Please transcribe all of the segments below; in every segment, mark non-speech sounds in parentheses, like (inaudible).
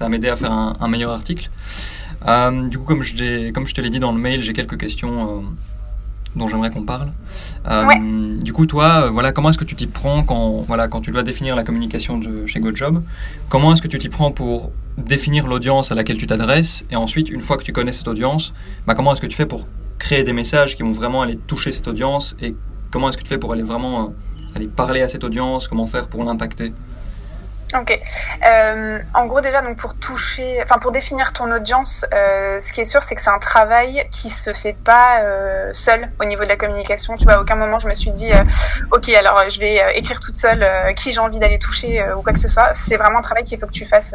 ça va m'aider à faire un, meilleur article. Euh, du coup, comme je, comme je te l'ai dit dans le mail, j'ai quelques questions dont j'aimerais qu'on parle. Du coup, toi, voilà, comment est-ce que tu t'y prends quand, voilà, quand tu dois définir la communication de chez GoJob? Comment est-ce que tu t'y prends pour définir l'audience à laquelle tu t'adresses? Et ensuite, une fois que tu connais cette audience, bah, comment est-ce que tu fais pour créer des messages qui vont vraiment aller toucher cette audience? Et comment est-ce que tu fais pour aller vraiment euh, aller parler à cette audience, comment faire pour l'impacter? Ok. Euh, en gros, déjà, donc pour toucher, enfin pour définir ton audience, euh, ce qui est sûr, c'est que c'est un travail qui se fait pas euh, seul au niveau de la communication. Tu vois, à aucun moment je me suis dit, euh, ok, alors je vais euh, écrire toute seule qui j'ai envie d'aller toucher ou quoi que ce soit. C'est vraiment un travail qu'il faut que tu fasses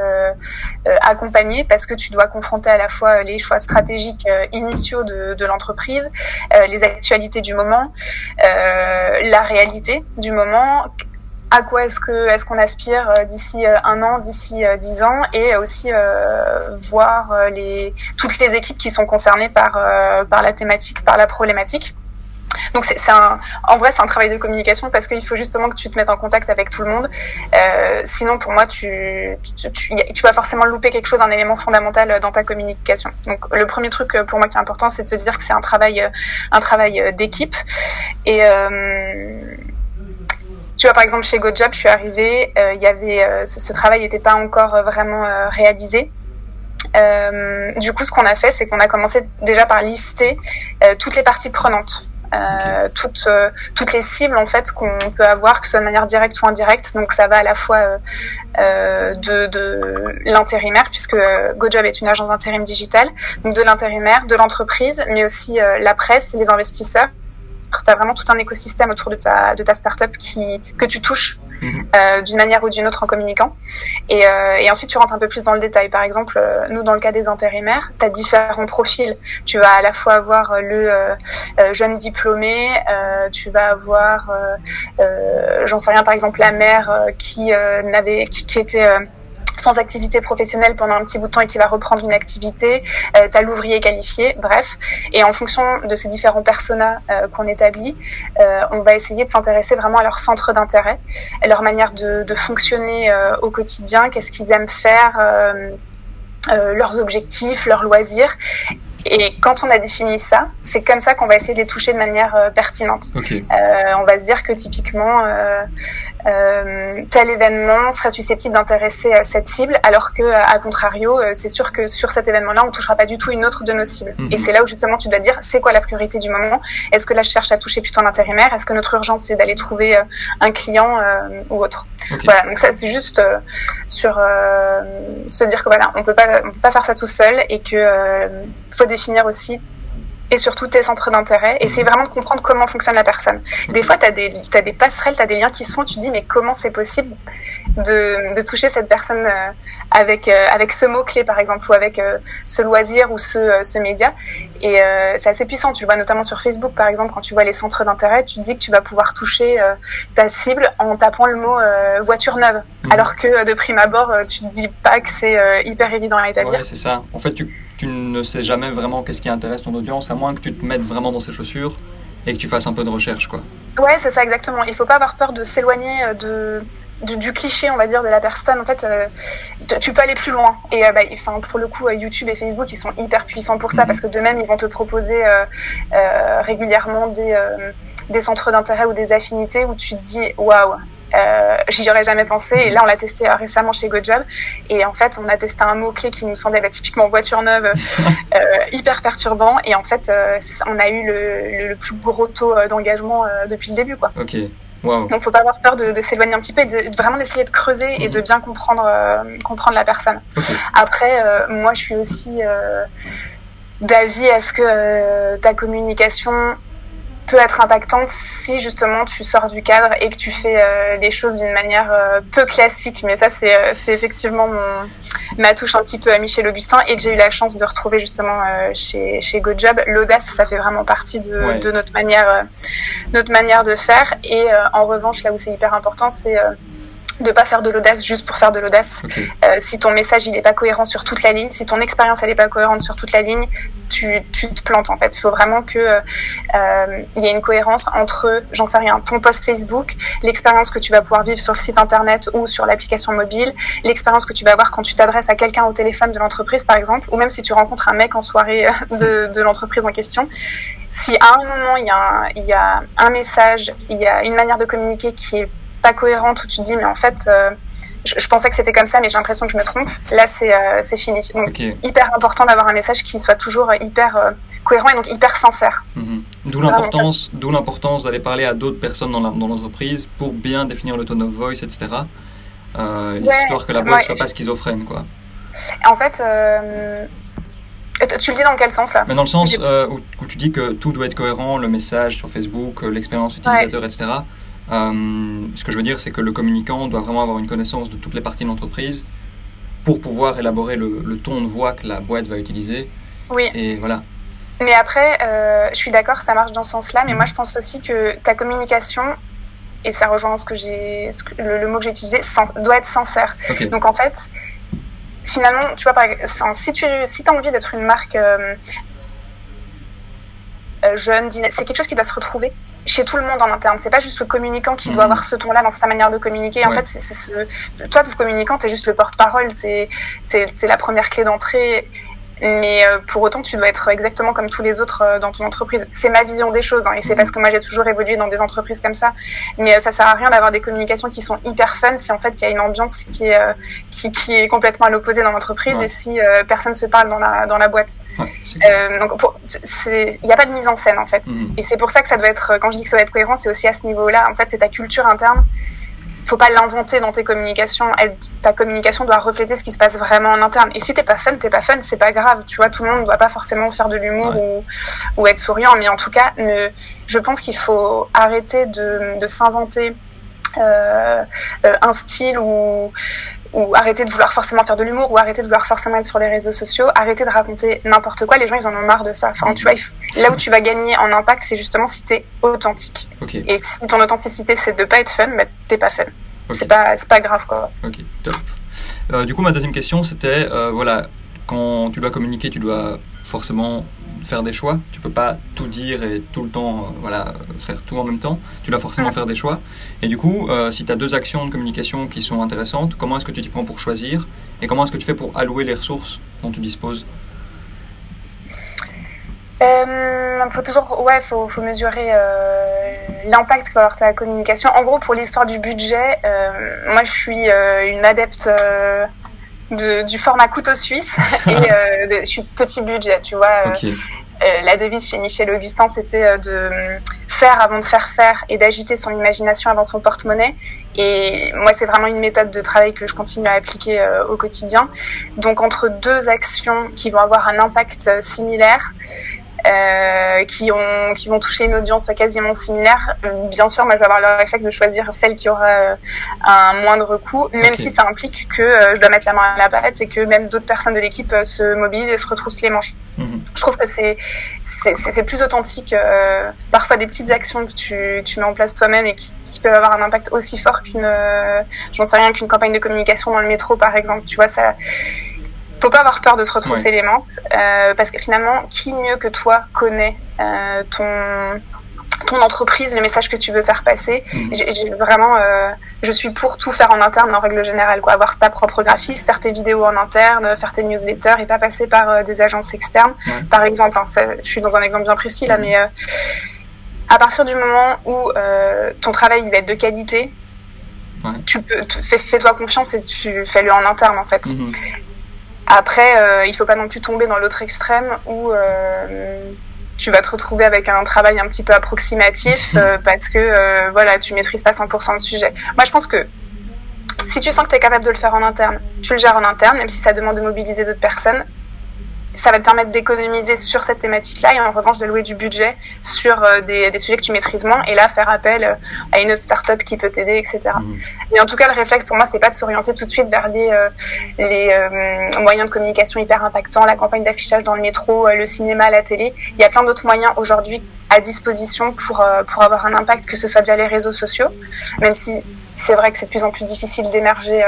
accompagner parce que tu dois confronter à la fois les choix stratégiques initiaux de, de l'entreprise, les actualités du moment, la réalité du moment à quoi est-ce que est-ce qu'on aspire euh, d'ici euh, un an, d'ici euh, dix ans, et aussi voir les toutes les équipes qui sont concernées par par la thématique, par la problématique. Donc c'est un, en vrai c'est un travail de communication parce qu'il faut justement que tu te mettes en contact avec tout le monde. Euh, sinon pour moi tu, tu, tu, tu, vas forcément louper quelque chose, un élément fondamental dans ta communication. Donc le premier truc pour moi qui est important c'est de se dire que c'est un travail un travail d'équipe et euh, tu vois, par exemple, chez GoJob, je suis arrivée, euh, il y avait, euh, ce, travail n'était pas encore euh, vraiment réalisé. du coup, ce qu'on a fait, c'est qu'on a commencé déjà par lister toutes les parties prenantes. toutes, toutes les cibles en fait qu'on peut avoir, que ce soit de manière directe ou indirecte. Donc ça va à la fois de, de l'intérimaire, puisque GoJob est une agence d'intérim digital, donc de l'intérimaire, de l'entreprise, mais aussi la presse, les investisseurs tu as vraiment tout un écosystème autour de ta, de ta startup qui, que tu touches mhm. euh, d'une manière ou d'une autre en communiquant. Et, euh, et, ensuite, tu rentres un peu plus dans le détail. Par exemple, euh, nous, dans le cas des intérimaires, tu as différents profils. Tu vas à la fois avoir le jeune diplômé, tu vas avoir, j'en sais rien, par exemple, la mère qui, n'avait, qui, qui était sans activité professionnelle pendant un petit bout de temps et qui va reprendre une activité, euh, tu as l'ouvrier qualifié, bref. Et en fonction de ces différents personas euh, qu'on établit, euh, on va essayer de s'intéresser vraiment à leur centre d'intérêt, à leur manière de, de fonctionner euh, au quotidien, qu'est-ce qu'ils aiment faire, leurs objectifs, leurs loisirs. Et quand on a défini ça, c'est comme ça qu'on va essayer de les toucher de manière pertinente. Okay. on va se dire que typiquement, euh, tel événement serait susceptible d'intéresser euh, cette cible, alors que à contrario, euh, c'est sûr que sur cet événement-là, on touchera pas du tout une autre de nos cibles. Mhm. Et c'est là où justement tu dois dire, c'est quoi la priorité du moment? Est-ce que là je cherche à toucher plutôt un intérimaire? Est-ce que notre urgence c'est d'aller trouver un client ou autre? Voilà, donc ça c'est juste sur se dire que voilà, on peut pas, on peut pas faire ça tout seul et que faut définir aussi et surtout tes centres d'intérêt. C'est mhm. vraiment de comprendre comment fonctionne la personne. Des fois, tu as des, as des passerelles, tu as des liens qui sont, tu te dis, mais comment c'est possible de, de, toucher cette personne euh, avec, euh, avec ce mot-clé, par exemple, ou avec euh, ce loisir ou ce, ce média. Et c'est assez puissant. Tu le vois notamment sur Facebook, par exemple, quand tu vois les centres d'intérêt, tu te dis que tu vas pouvoir toucher ta cible en tapant le mot voiture neuve. Mhm. Alors que de prime abord, tu te dis pas que c'est hyper évident à établir. Ouais, c'est ça. En fait, tu tu ne sais jamais vraiment qu'est-ce qui intéresse ton audience, à moins que tu te mettes vraiment dans ses chaussures et que tu fasses un peu de recherche. Quoi. Ouais, c'est ça exactement. Il faut pas avoir peur de s'éloigner euh, de, du cliché, on va dire, de la personne. En fait, euh, tu peux aller plus loin. Et euh, bah, enfin, pour le coup, YouTube et Facebook, ils sont hyper puissants pour ça, mhm. parce que de même, ils vont te proposer régulièrement des, des centres d'intérêt ou des affinités où tu te dis, waouh, euh, j'y aurais jamais pensé. Et là, on l'a testé euh, récemment chez GoJob. Et en fait, on a testé un mot-clé qui nous semblait typiquement voiture neuve, (laughs) euh, hyper perturbant. Et en fait, on a eu le, plus gros taux d'engagement depuis le début. Quoi. Ok. Wow. Donc, faut pas avoir peur de, s'éloigner un petit peu et de, vraiment d'essayer de creuser et de mhm. bien comprendre, comprendre la personne. Après, moi, je suis aussi d'avis à ce que ta communication peut être impactante si justement tu sors du cadre et que tu fais euh, les choses d'une manière euh, peu classique. Mais ça, c'est euh, effectivement mon, ma touche un petit peu à Michel Augustin et que j'ai eu la chance de retrouver justement euh, chez, chez GoJob. L'audace, ça fait vraiment partie de, de notre, manière, notre manière de faire. Et en revanche, là où c'est hyper important, c'est de pas faire de l'audace juste pour faire de l'audace. Euh, si ton message il n'est pas cohérent sur toute la ligne, si ton expérience elle n'est pas cohérente sur toute la ligne, tu, tu te plantes en fait. Il faut vraiment que il y ait une cohérence entre, j'en sais rien, ton post Facebook, l'expérience que tu vas pouvoir vivre sur le site internet ou sur l'application mobile, l'expérience que tu vas avoir quand tu t'adresses à quelqu'un au téléphone de l'entreprise par exemple, ou même si tu rencontres un mec en soirée de, de l'entreprise en question. Si à un moment il y, a un, il y a un message, il y a une manière de communiquer qui est pas cohérente où tu te dis mais en fait euh, je, pensais que c'était comme ça mais j'ai l'impression que je me trompe là c'est euh, c'est fini donc hyper important d'avoir un message qui soit toujours hyper euh, cohérent et donc hyper sincère mhm. D'où l'importance d'où l'importance d'aller parler à d'autres personnes dans l'entreprise pour bien définir le tone of voice etc histoire que la boîte soit pas schizophrène quoi en fait tu le dis dans quel sens là? Mais dans le sens où, tu dis que tout doit être cohérent, le message sur Facebook, l'expérience utilisateur, etc. Euh, ce que je veux dire, c'est que le communicant doit vraiment avoir une connaissance de toutes les parties de l'entreprise pour pouvoir élaborer le, ton de voix que la boîte va utiliser. Oui. Et voilà. Mais après, euh, je suis d'accord, ça marche dans ce sens-là, mais moi je pense aussi que ta communication, et ça rejoint ce que j'ai, le, mot que j'ai utilisé, doit être sincère. Donc en fait, finalement, tu vois, si tu si as envie d'être une marque euh, jeune, c'est quelque chose qui doit se retrouver chez tout le monde en interne. C'est pas juste le communicant qui doit mhm. avoir ce ton-là dans sa manière de communiquer. En fait, c'est ce... toi, le communicant, t'es juste le porte-parole, t'es es, la première clé d'entrée. Mais euh, pour autant, tu dois être exactement comme tous les autres euh, dans ton entreprise. C'est ma vision des choses, hein, et c'est mhm. parce que moi j'ai toujours évolué dans des entreprises comme ça. Mais euh, ça sert à rien d'avoir des communications qui sont hyper fun si en fait il y a une ambiance qui est qui, qui, est complètement à l'opposé dans l'entreprise et si personne se parle dans la dans la boîte. donc il n'y a pas de mise en scène en fait. Mhm. Et c'est pour ça que ça doit être quand je dis que ça doit être cohérent, c'est aussi à ce niveau-là. En fait, c'est ta culture interne faut pas l'inventer dans tes communications. ta communication doit refléter ce qui se passe vraiment en interne. Et si t'es pas fun, t'es pas fun, c'est pas grave. Tu vois, tout le monde ne doit pas forcément faire de l'humour ou, être souriant. Mais en tout cas, je pense qu'il faut arrêter de, s'inventer euh, euh, un style ou ou arrêter de vouloir forcément faire de l'humour, ou arrêter de vouloir forcément être sur les réseaux sociaux, arrêter de raconter n'importe quoi. Les gens, ils en ont marre de ça. Enfin, tu vois, là où tu vas gagner en impact, c'est justement si t'es authentique. Et si ton authenticité, c'est de pas être fun, bah, t'es pas fun. C'est pas, pas grave, quoi. Ok, top. Euh, du coup, ma deuxième question, c'était, euh, voilà, quand tu dois communiquer, tu dois forcément faire des choix. Tu peux pas tout dire et tout le temps euh, voilà, faire tout en même temps. Tu dois forcément faire des choix. Et du coup, euh, si tu as deux actions de communication qui sont intéressantes, comment est-ce que tu t'y prends pour choisir Et comment est-ce que tu fais pour allouer les ressources dont tu disposes? Il euh, faut toujours, ouais, faut, faut mesurer l'impact que va avoir ta communication. En gros, pour l'histoire du budget, moi, je suis une adepte de, du format couteau suisse (laughs) et je suis petit budget, tu vois. Euh, la devise chez Michel Augustin, c'était euh, de faire avant de faire faire et d'agiter son imagination avant son porte-monnaie. Et moi, c'est vraiment une méthode de travail que je continue à appliquer euh, au quotidien. Donc, entre deux actions qui vont avoir un impact similaire, euh, qui, ont, qui vont toucher une audience quasiment similaire. Bien sûr, moi, je vais avoir le réflexe de choisir celle qui aura euh, un moindre coût, même si ça implique que euh, je dois mettre la main à la pâte et que même d'autres personnes de l'équipe se mobilisent et se retroussent les manches. Mhm. Je trouve que c'est c'est plus authentique. parfois, des petites actions que tu, tu mets en place toi-même et qui, qui, peuvent avoir un impact aussi fort qu'une, j'en sais rien, qu'une campagne de communication dans le métro, par exemple. Tu vois, ça faut pas avoir peur de se retrousser les manches euh, parce que finalement, qui mieux que toi connaît euh, ton ton entreprise, le message que tu veux faire passer. Mhm. J'ai vraiment, euh, je suis pour tout faire en interne en règle générale, quoi. Avoir ta propre graphiste, faire tes vidéos en interne, faire tes newsletters et pas passer par des agences externes. Par exemple, hein, je suis dans un exemple bien précis là, mhm. mais à partir du moment où ton travail il va être de qualité, tu peux, fais-toi confiance et tu fais-le en interne en fait. Mhm. Après, euh, il faut pas non plus tomber dans l'autre extrême où euh, tu vas te retrouver avec un travail un petit peu approximatif mhm. euh, parce que euh, voilà, tu maîtrises pas 100% le sujet. Moi, je pense que si tu sens que tu es capable de le faire en interne, tu le gères en interne, même si ça demande de mobiliser d'autres personnes ça va te permettre d'économiser sur cette thématique-là et en revanche de louer du budget sur euh, des, des, sujets que tu maîtrises moins et là faire appel euh, à une autre startup qui peut t'aider, etc. Mmh. Mais en tout cas, le réflexe pour moi, c'est pas de s'orienter tout de suite vers les, euh, les moyens de communication hyper impactants, la campagne d'affichage dans le métro, le cinéma, la télé. Il y a plein d'autres moyens aujourd'hui à disposition pour, pour avoir un impact, que ce soit déjà les réseaux sociaux, même si c'est vrai que c'est de plus en plus difficile d'émerger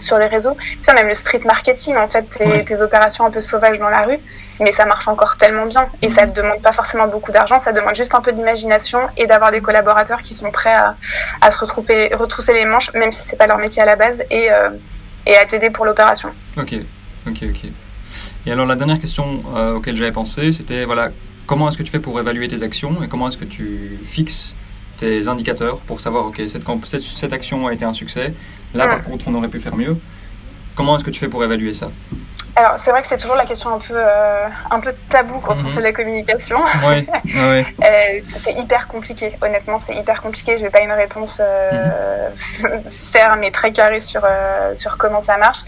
sur les réseaux. Tu vois, même le street marketing, en fait, tes, opérations un peu sauvages dans la rue, mais ça marche encore tellement bien. Et ça ne demande pas forcément beaucoup d'argent, ça demande juste un peu d'imagination et d'avoir des collaborateurs qui sont prêts à, à se retrouver, retrousser les manches, même si c'est pas leur métier à la base, et, euh, et à t'aider pour l'opération. Ok, ok, ok. Et alors la dernière question euh, auquel j'avais pensé, c'était voilà, comment est-ce que tu fais pour évaluer tes actions et comment est-ce que tu fixes tes indicateurs pour savoir, ok, cette, cette, cette action a été un succès, là par contre on aurait pu faire mieux. Comment est-ce que tu fais pour évaluer ça? Alors, c'est vrai que c'est toujours la question un peu, euh, un peu tabou quand on mhm. fait la communication. Oui, oui. (laughs) euh, c'est hyper compliqué. Honnêtement, c'est hyper compliqué. Je n'ai pas une réponse euh, mhm. (laughs) ferme et très carrée sur, euh, sur comment ça marche.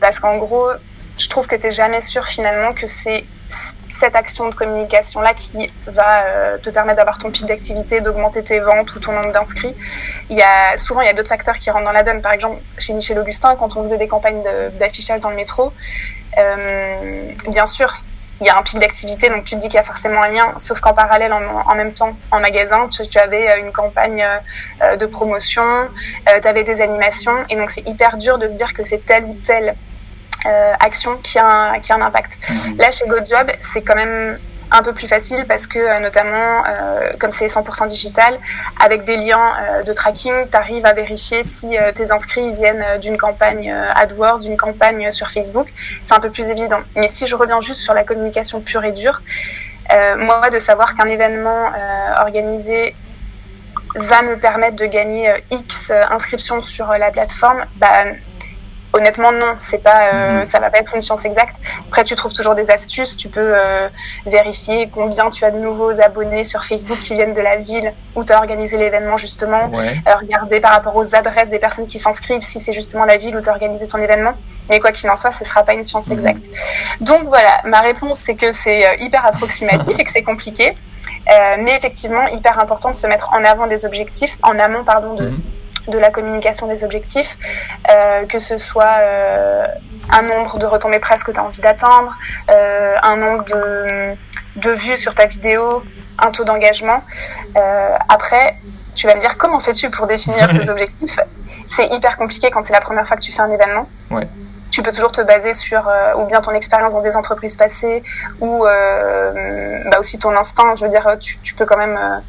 Parce qu'en gros, je trouve que tu n'es jamais sûr finalement que c'est cette action de communication-là qui va euh, te permettre d'avoir ton pic d'activité, d'augmenter tes ventes ou ton nombre d'inscrits. Il y a, souvent, il y a d'autres facteurs qui rentrent dans la donne. Par exemple, chez Michel Augustin, quand on faisait des campagnes d'affichage dans le métro, euh, bien sûr, il y a un pic d'activité, donc tu te dis qu'il y a forcément un lien, sauf qu'en parallèle, en, même temps, en magasin, tu, avais euh, une campagne de promotion, tu avais des animations, et donc c'est hyper dur de se dire que c'est tel ou tel action qui a un, qui a un impact. Mhm. Là, chez GoJob, c'est quand même un peu plus facile parce que euh, notamment euh, comme c'est 100% digital avec des liens euh, de tracking tu arrives à vérifier si tes inscrits viennent d'une campagne AdWords d'une campagne sur Facebook c'est un peu plus évident mais si je reviens juste sur la communication pure et dure moi de savoir qu'un événement organisé va me permettre de gagner X inscriptions sur la plateforme bah Honnêtement, non, c'est pas, euh, mhm. ça va pas être une science exacte. Après, tu trouves toujours des astuces. Tu peux euh, vérifier combien tu as de nouveaux abonnés sur Facebook qui viennent de la ville où tu as organisé l'événement justement. Euh, regarder par rapport aux adresses des personnes qui s'inscrivent si c'est justement la ville où tu as organisé ton événement. Mais quoi qu'il en soit, ce sera pas une science mhm. exacte. Donc voilà, ma réponse c'est que c'est hyper approximatif et que c'est compliqué. mais effectivement, hyper important de se mettre en avant des objectifs, en amont pardon de. Mhm de la communication des objectifs, euh, que ce soit euh, un nombre de retombées presse que tu as envie d'atteindre, euh, un nombre de, de, vues sur ta vidéo, un taux d'engagement. Euh, après, tu vas me dire comment fais-tu pour définir (laughs) ces objectifs? C'est hyper compliqué quand c'est la première fois que tu fais un événement. Ouais. Tu peux toujours te baser sur euh, ou bien ton expérience dans des entreprises passées ou bah aussi ton instinct. Je veux dire, tu, tu peux quand même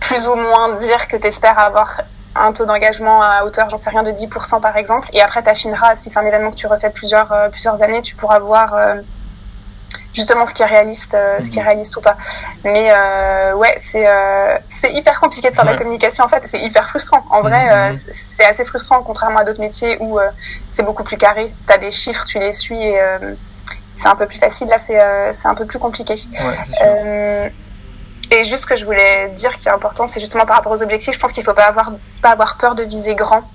plus ou moins dire que tu espères avoir un taux d'engagement à hauteur, j'en sais rien, de 10% par exemple. Et après, tu affineras, si c'est un événement que tu refais plusieurs, euh, plusieurs années, tu pourras voir euh, justement ce qui est réaliste, euh, ce qui est mhm. réaliste ou pas. Mais ouais, c'est c'est hyper compliqué de faire de la communication en fait, c'est hyper frustrant. En vrai, mhm. c'est assez frustrant contrairement à d'autres métiers où c'est beaucoup plus carré. Tu as des chiffres, tu les suis et c'est un peu plus facile. Là, c'est c'est un peu plus compliqué. Ouais, et juste ce que je voulais dire qui est important, c'est justement par rapport aux objectifs, je pense qu'il ne faut pas avoir, pas avoir peur de viser grand.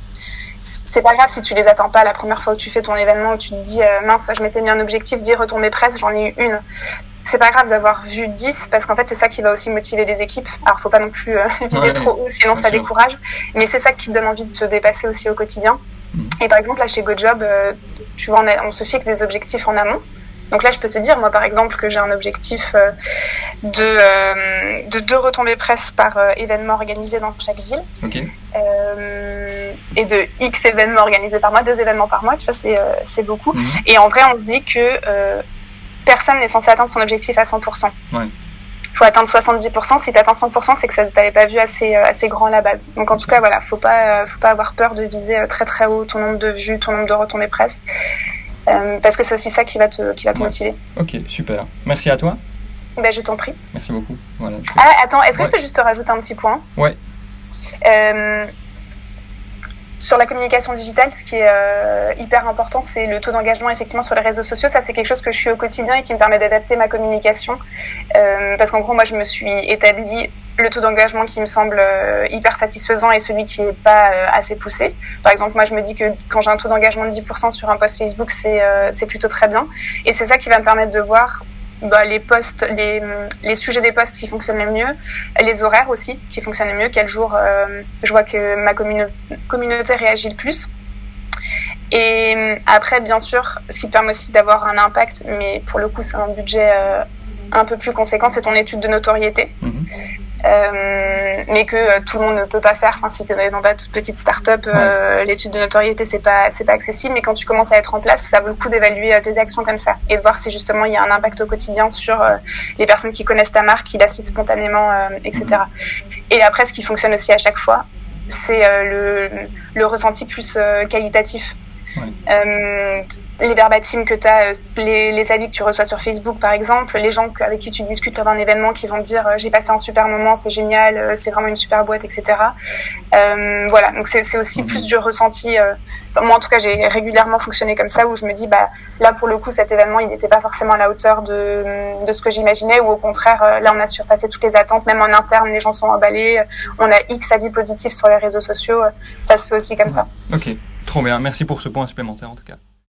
C'est pas grave si tu les atteins pas la première fois où tu fais ton événement, où tu te dis euh, mince, je m'étais mis un objectif, dire retomber presse, j'en ai eu une. C'est pas grave d'avoir vu 10 parce qu'en fait c'est ça qui va aussi motiver les équipes. Alors faut pas non plus euh, (laughs) viser trop haut sinon ça décourage, mais c'est ça qui te donne envie de te dépasser aussi au quotidien. Mm. Et par exemple là chez GoJob, euh, tu vois on, on se fixe des objectifs en amont. Donc là, je peux te dire, moi, par exemple, que j'ai un objectif euh, de, euh, de deux retombées presse par euh, événement organisé dans chaque ville. et de X événements organisés par mois, deux événements par mois, tu vois, c'est beaucoup. Mhm. Et en vrai, on se dit que personne n'est censé atteindre son objectif à 100%. Ouais. Il faut atteindre 70%. Si tu atteins 100%, c'est que tu n'avais pas vu assez, assez grand à la base. Donc en tout cas, voilà, faut pas, faut pas avoir peur de viser très très haut ton nombre de vues, ton nombre de retombées presse. Euh, parce que c'est aussi ça qui va te, qui va te motiver. Ok, super. Merci à toi. Ben, je t'en prie. Merci beaucoup. Voilà, Ah, attends, est-ce que je peux juste te rajouter un petit point? Ouais. Sur la communication digitale, ce qui est euh, hyper important, c'est le taux d'engagement effectivement sur les réseaux sociaux. Ça, c'est quelque chose que je suis au quotidien et qui me permet d'adapter ma communication. Euh, parce qu'en gros, moi, je me suis établi le taux d'engagement qui me semble euh, hyper satisfaisant et celui qui n'est pas euh, assez poussé. Par exemple, moi, je me dis que quand j'ai un taux d'engagement de 10% sur un post Facebook, c'est euh, plutôt très bien. Et c'est ça qui va me permettre de voir bah, les postes, les, les, sujets des postes qui fonctionnent le mieux, les horaires aussi qui fonctionnent le mieux, quel jour euh, je vois que ma communauté réagit le plus. Et euh, après, bien sûr, ce qui permet aussi d'avoir un impact, mais pour le coup, c'est un budget euh, un peu plus conséquent, c'est ton étude de notoriété. Mhm. Euh, mais que euh, tout le monde ne peut pas faire. Enfin, si tu es dans ta toute petite start-up, euh, l'étude de notoriété, c'est pas, c'est pas accessible, mais quand tu commences à être en place, ça vaut le coup d'évaluer tes actions comme ça et de voir si justement il y a un impact au quotidien sur les personnes qui connaissent ta marque, qui la citent spontanément, etc. Et après, ce qui fonctionne aussi à chaque fois, c'est le, le ressenti plus qualitatif. Euh, les verbatims que tu as, euh, les, les, avis que tu reçois sur Facebook par exemple, les gens avec qui tu discutes pendant un événement qui vont dire euh, j'ai passé un super moment, c'est génial, c'est vraiment une super boîte, etc. voilà, donc c'est aussi plus du ressenti. moi en tout cas j'ai régulièrement fonctionné comme ça où je me dis bah là pour le coup cet événement il n'était pas forcément à la hauteur de, de ce que j'imaginais ou au contraire là on a surpassé toutes les attentes, même en interne les gens sont emballés, on a X avis positifs sur les réseaux sociaux, ça se fait aussi comme ça. Ok. Trop bien, merci pour ce point supplémentaire en tout cas.